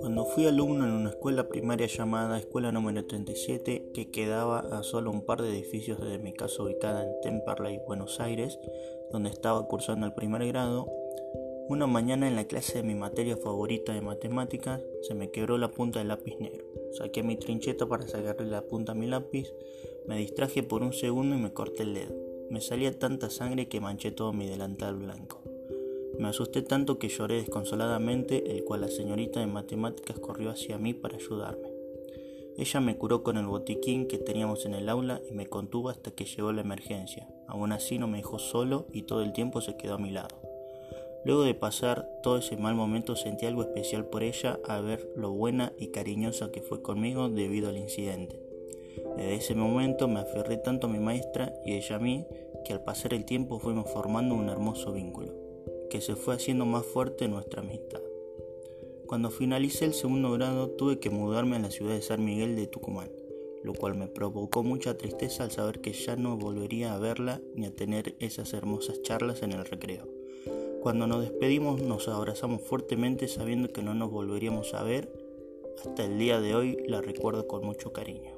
Cuando fui alumno en una escuela primaria llamada Escuela número 37, que quedaba a solo un par de edificios desde mi casa ubicada en Temperley, Buenos Aires, donde estaba cursando el primer grado, una mañana en la clase de mi materia favorita de matemáticas se me quebró la punta del lápiz negro. Saqué mi trincheta para sacarle la punta a mi lápiz, me distraje por un segundo y me corté el dedo. Me salía tanta sangre que manché todo mi delantal blanco. Me asusté tanto que lloré desconsoladamente, el cual la señorita de matemáticas corrió hacia mí para ayudarme. Ella me curó con el botiquín que teníamos en el aula y me contuvo hasta que llegó la emergencia. Aún así no me dejó solo y todo el tiempo se quedó a mi lado. Luego de pasar todo ese mal momento sentí algo especial por ella a ver lo buena y cariñosa que fue conmigo debido al incidente. Desde ese momento me aferré tanto a mi maestra y ella a mí que al pasar el tiempo fuimos formando un hermoso vínculo, que se fue haciendo más fuerte nuestra amistad. Cuando finalicé el segundo grado tuve que mudarme a la ciudad de San Miguel de Tucumán, lo cual me provocó mucha tristeza al saber que ya no volvería a verla ni a tener esas hermosas charlas en el recreo. Cuando nos despedimos nos abrazamos fuertemente sabiendo que no nos volveríamos a ver. Hasta el día de hoy la recuerdo con mucho cariño.